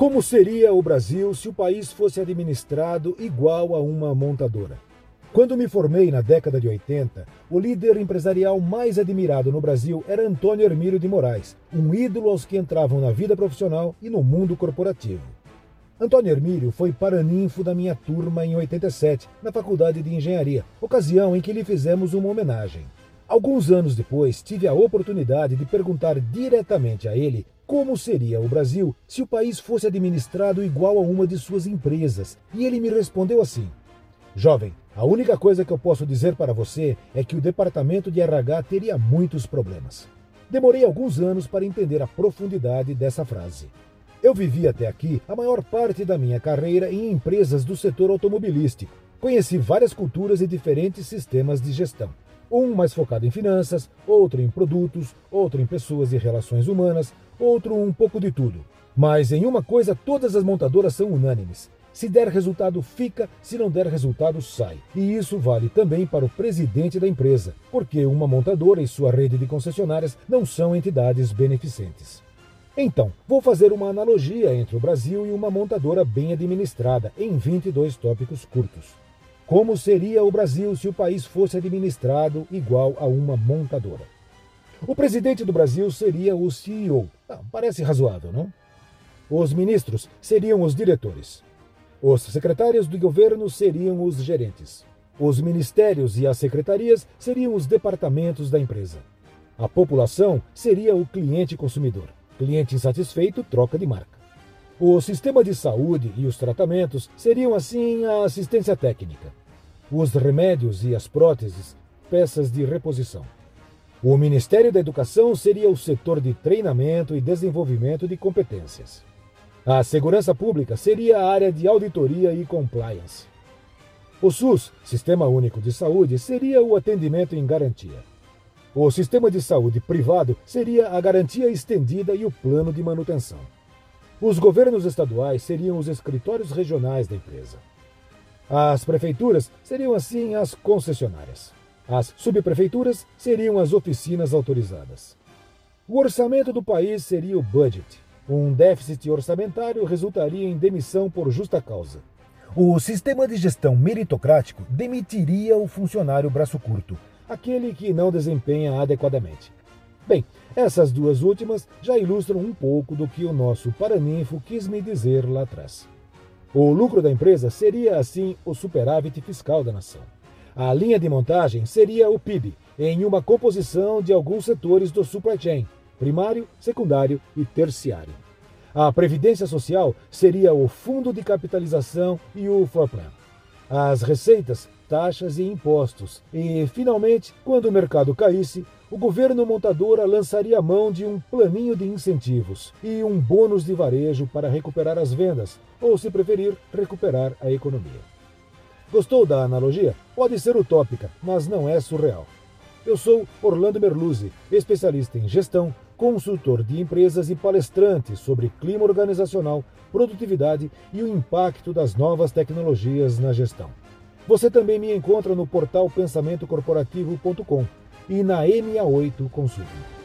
Como seria o Brasil se o país fosse administrado igual a uma montadora? Quando me formei na década de 80, o líder empresarial mais admirado no Brasil era Antônio Hermílio de Moraes, um ídolo aos que entravam na vida profissional e no mundo corporativo. Antônio Hermílio foi paraninfo da minha turma em 87, na Faculdade de Engenharia, ocasião em que lhe fizemos uma homenagem. Alguns anos depois, tive a oportunidade de perguntar diretamente a ele como seria o Brasil se o país fosse administrado igual a uma de suas empresas, e ele me respondeu assim: Jovem, a única coisa que eu posso dizer para você é que o departamento de RH teria muitos problemas. Demorei alguns anos para entender a profundidade dessa frase. Eu vivi até aqui a maior parte da minha carreira em empresas do setor automobilístico. Conheci várias culturas e diferentes sistemas de gestão. Um mais focado em finanças, outro em produtos, outro em pessoas e relações humanas, outro um pouco de tudo. Mas em uma coisa todas as montadoras são unânimes. Se der resultado, fica, se não der resultado, sai. E isso vale também para o presidente da empresa, porque uma montadora e sua rede de concessionárias não são entidades beneficentes. Então, vou fazer uma analogia entre o Brasil e uma montadora bem administrada, em 22 tópicos curtos. Como seria o Brasil se o país fosse administrado igual a uma montadora? O presidente do Brasil seria o CEO. Ah, parece razoável, não? Os ministros seriam os diretores. Os secretários do governo seriam os gerentes. Os ministérios e as secretarias seriam os departamentos da empresa. A população seria o cliente consumidor. Cliente insatisfeito troca de marca. O sistema de saúde e os tratamentos seriam assim a assistência técnica os remédios e as próteses, peças de reposição. O Ministério da Educação seria o setor de treinamento e desenvolvimento de competências. A Segurança Pública seria a área de auditoria e compliance. O SUS, Sistema Único de Saúde, seria o atendimento em garantia. O sistema de saúde privado seria a garantia estendida e o plano de manutenção. Os governos estaduais seriam os escritórios regionais da empresa. As prefeituras seriam assim as concessionárias. As subprefeituras seriam as oficinas autorizadas. O orçamento do país seria o budget. Um déficit orçamentário resultaria em demissão por justa causa. O sistema de gestão meritocrático demitiria o funcionário braço curto, aquele que não desempenha adequadamente. Bem, essas duas últimas já ilustram um pouco do que o nosso paraninfo quis me dizer lá atrás. O lucro da empresa seria, assim, o superávit fiscal da nação. A linha de montagem seria o PIB, em uma composição de alguns setores do supply chain, primário, secundário e terciário. A previdência social seria o fundo de capitalização e o plan. As receitas, taxas e impostos. E, finalmente, quando o mercado caísse, o governo montadora lançaria mão de um planinho de incentivos e um bônus de varejo para recuperar as vendas, ou, se preferir, recuperar a economia. Gostou da analogia? Pode ser utópica, mas não é surreal. Eu sou Orlando Merluzzi, especialista em gestão, consultor de empresas e palestrante sobre clima organizacional, produtividade e o impacto das novas tecnologias na gestão. Você também me encontra no portal pensamentocorporativo.com e na MA8 Consulting.